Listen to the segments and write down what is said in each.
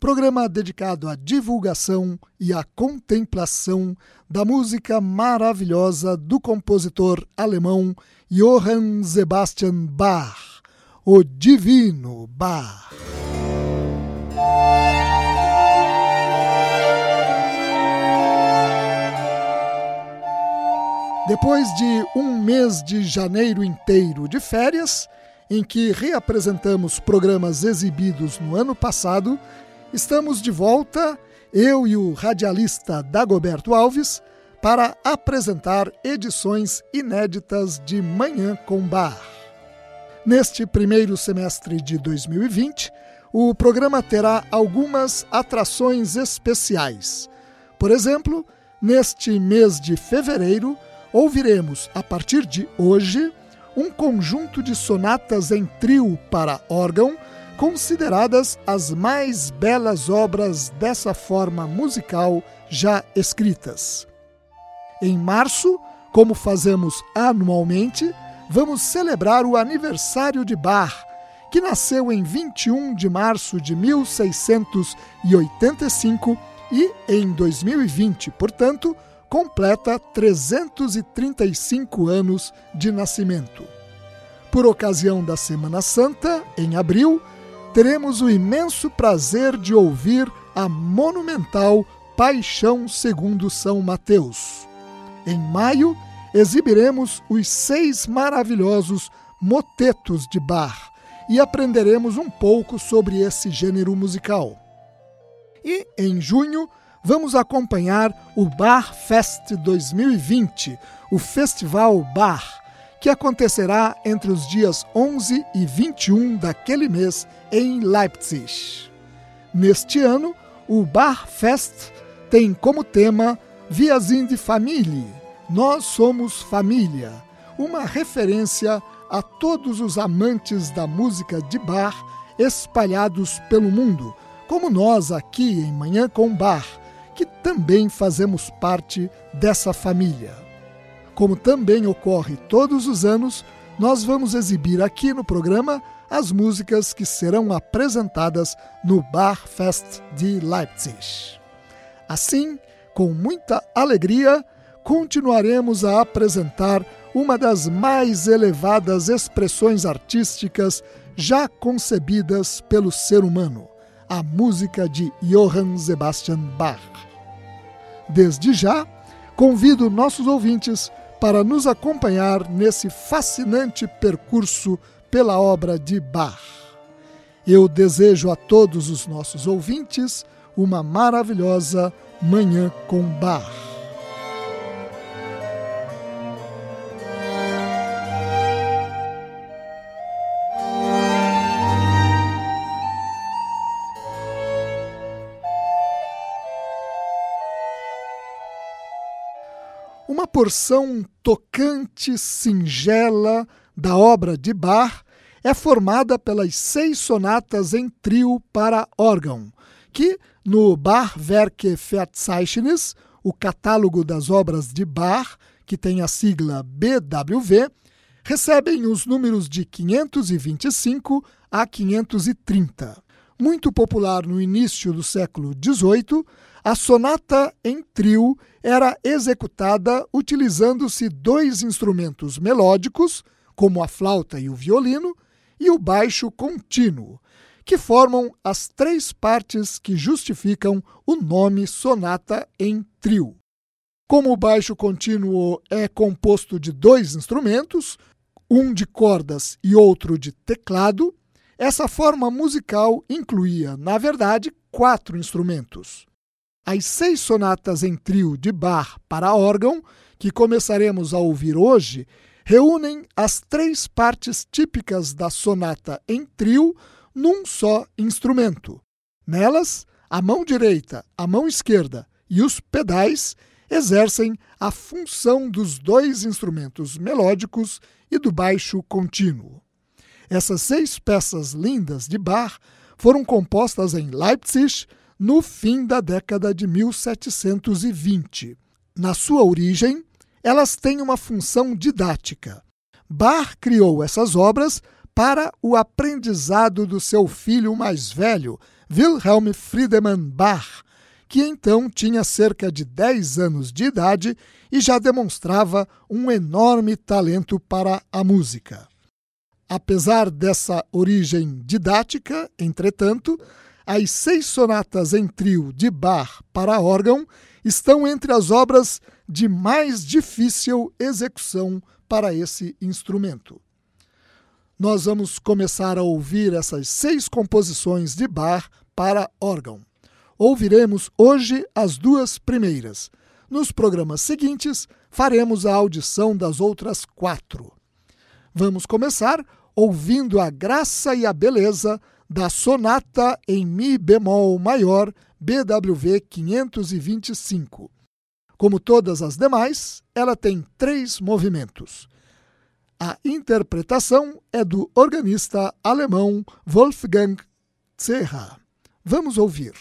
programa dedicado à divulgação e à contemplação da música maravilhosa do compositor alemão Johann Sebastian Bach, o Divino Bach. Depois de um mês de janeiro inteiro de férias, em que reapresentamos programas exibidos no ano passado, Estamos de volta, eu e o radialista Dagoberto Alves, para apresentar edições inéditas de Manhã com Bar. Neste primeiro semestre de 2020, o programa terá algumas atrações especiais. Por exemplo, neste mês de fevereiro, ouviremos, a partir de hoje, um conjunto de sonatas em trio para órgão consideradas as mais belas obras dessa forma musical já escritas. Em março, como fazemos anualmente, vamos celebrar o aniversário de Bach, que nasceu em 21 de março de 1685 e, em 2020, portanto, completa 335 anos de nascimento. Por ocasião da Semana Santa, em abril, teremos o imenso prazer de ouvir a monumental Paixão segundo São Mateus. Em maio, exibiremos os seis maravilhosos motetos de Bach e aprenderemos um pouco sobre esse gênero musical. E em junho, vamos acompanhar o Bar Fest 2020, o Festival Bar, que acontecerá entre os dias 11 e 21 daquele mês em Leipzig. Neste ano, o Bar Fest tem como tema Viazinho de Família. Nós somos família, uma referência a todos os amantes da música de bar espalhados pelo mundo, como nós aqui em Manhã com Bar, que também fazemos parte dessa família. Como também ocorre todos os anos, nós vamos exibir aqui no programa as músicas que serão apresentadas no Bar Fest de Leipzig. Assim, com muita alegria, continuaremos a apresentar uma das mais elevadas expressões artísticas já concebidas pelo ser humano, a música de Johann Sebastian Bach. Desde já, convido nossos ouvintes para nos acompanhar nesse fascinante percurso pela obra de Bach. Eu desejo a todos os nossos ouvintes uma maravilhosa Manhã com Bach. Porção tocante, singela da obra de Bach é formada pelas seis sonatas em trio para órgão, que no Bachwerke Verzeichnis, o catálogo das obras de Bach, que tem a sigla BWV, recebem os números de 525 a 530. Muito popular no início do século XVIII, a sonata em trio era executada utilizando-se dois instrumentos melódicos, como a flauta e o violino, e o baixo contínuo, que formam as três partes que justificam o nome sonata em trio. Como o baixo contínuo é composto de dois instrumentos, um de cordas e outro de teclado, essa forma musical incluía, na verdade, quatro instrumentos. As seis sonatas em trio de Bach para órgão, que começaremos a ouvir hoje, reúnem as três partes típicas da sonata em trio num só instrumento. Nelas, a mão direita, a mão esquerda e os pedais exercem a função dos dois instrumentos melódicos e do baixo contínuo. Essas seis peças lindas de Bach foram compostas em Leipzig no fim da década de 1720. Na sua origem, elas têm uma função didática. Bach criou essas obras para o aprendizado do seu filho mais velho, Wilhelm Friedemann Bach, que então tinha cerca de 10 anos de idade e já demonstrava um enorme talento para a música. Apesar dessa origem didática, entretanto, as seis sonatas em trio de Bach para órgão estão entre as obras de mais difícil execução para esse instrumento. Nós vamos começar a ouvir essas seis composições de Bach para órgão. Ouviremos hoje as duas primeiras. Nos programas seguintes, faremos a audição das outras quatro. Vamos começar ouvindo a graça e a beleza da sonata em Mi bemol maior BWV 525. Como todas as demais, ela tem três movimentos. A interpretação é do organista alemão Wolfgang Zerra. Vamos ouvir.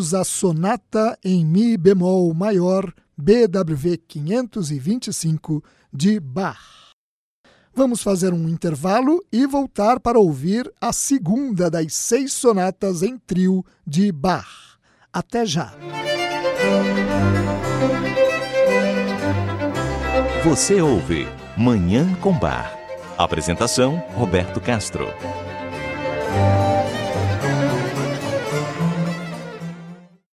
Ouvimos a sonata em Mi bemol maior BWV 525 de Bach. Vamos fazer um intervalo e voltar para ouvir a segunda das seis sonatas em trio de Bach. Até já! Você ouve Manhã com Bar. Apresentação: Roberto Castro.